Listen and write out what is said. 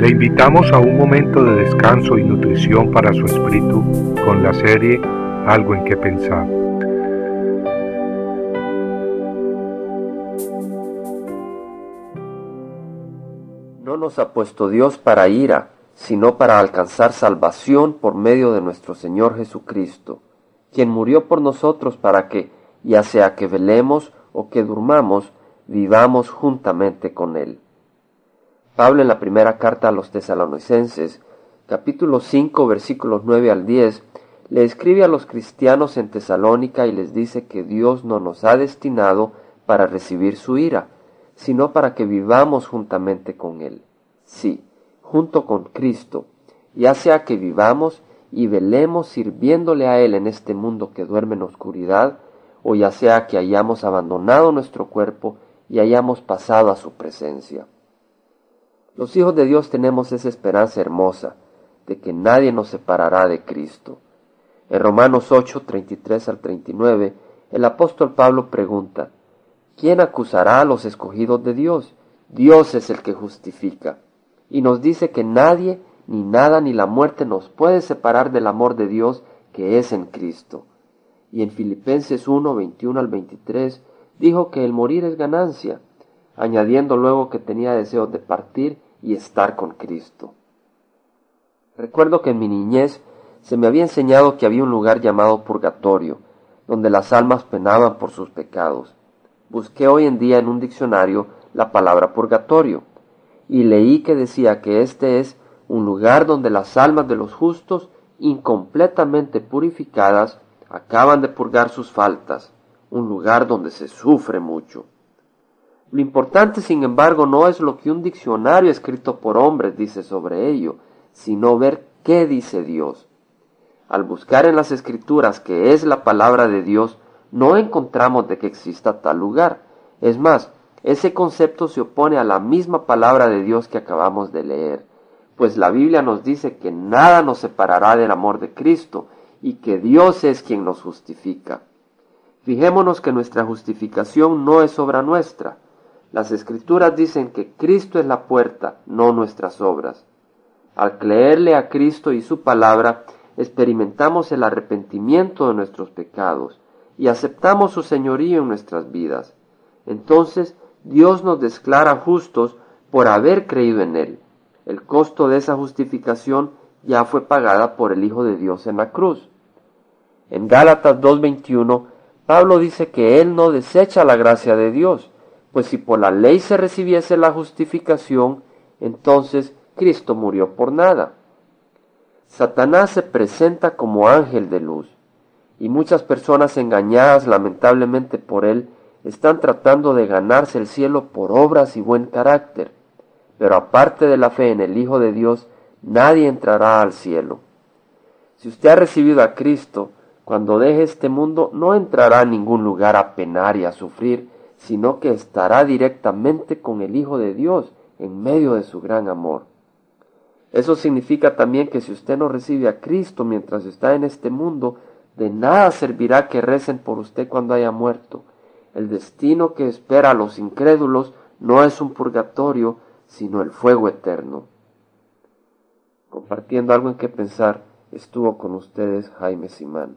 Le invitamos a un momento de descanso y nutrición para su espíritu con la serie Algo en que pensar. No nos ha puesto Dios para ira, sino para alcanzar salvación por medio de nuestro Señor Jesucristo, quien murió por nosotros para que, ya sea que velemos o que durmamos, vivamos juntamente con Él. Pablo en la primera carta a los tesalonicenses, capítulo 5, versículos 9 al 10, le escribe a los cristianos en Tesalónica y les dice que Dios no nos ha destinado para recibir su ira, sino para que vivamos juntamente con Él. Sí, junto con Cristo, ya sea que vivamos y velemos sirviéndole a Él en este mundo que duerme en oscuridad, o ya sea que hayamos abandonado nuestro cuerpo y hayamos pasado a su presencia. Los hijos de Dios tenemos esa esperanza hermosa de que nadie nos separará de Cristo. En Romanos 8, 33 al 39, el apóstol Pablo pregunta, ¿quién acusará a los escogidos de Dios? Dios es el que justifica y nos dice que nadie, ni nada, ni la muerte nos puede separar del amor de Dios que es en Cristo. Y en Filipenses 1, 21 al 23 dijo que el morir es ganancia, añadiendo luego que tenía deseo de partir y estar con Cristo. Recuerdo que en mi niñez se me había enseñado que había un lugar llamado purgatorio, donde las almas penaban por sus pecados. Busqué hoy en día en un diccionario la palabra purgatorio y leí que decía que este es un lugar donde las almas de los justos, incompletamente purificadas, acaban de purgar sus faltas, un lugar donde se sufre mucho. Lo importante, sin embargo, no es lo que un diccionario escrito por hombres dice sobre ello, sino ver qué dice Dios. Al buscar en las escrituras que es la palabra de Dios, no encontramos de que exista tal lugar. Es más, ese concepto se opone a la misma palabra de Dios que acabamos de leer, pues la Biblia nos dice que nada nos separará del amor de Cristo y que Dios es quien nos justifica. Fijémonos que nuestra justificación no es obra nuestra. Las escrituras dicen que Cristo es la puerta, no nuestras obras. Al creerle a Cristo y su palabra, experimentamos el arrepentimiento de nuestros pecados y aceptamos su señorío en nuestras vidas. Entonces Dios nos declara justos por haber creído en Él. El costo de esa justificación ya fue pagada por el Hijo de Dios en la cruz. En Gálatas 2.21, Pablo dice que Él no desecha la gracia de Dios, pues si por la ley se recibiese la justificación, entonces Cristo murió por nada. Satanás se presenta como ángel de luz, y muchas personas engañadas lamentablemente por él están tratando de ganarse el cielo por obras y buen carácter, pero aparte de la fe en el Hijo de Dios, nadie entrará al cielo. Si usted ha recibido a Cristo, cuando deje este mundo no entrará a ningún lugar a penar y a sufrir, sino que estará directamente con el Hijo de Dios en medio de su gran amor. Eso significa también que si usted no recibe a Cristo mientras está en este mundo, de nada servirá que recen por usted cuando haya muerto, el destino que espera a los incrédulos no es un purgatorio, sino el fuego eterno. Compartiendo algo en que pensar, estuvo con ustedes Jaime Simán.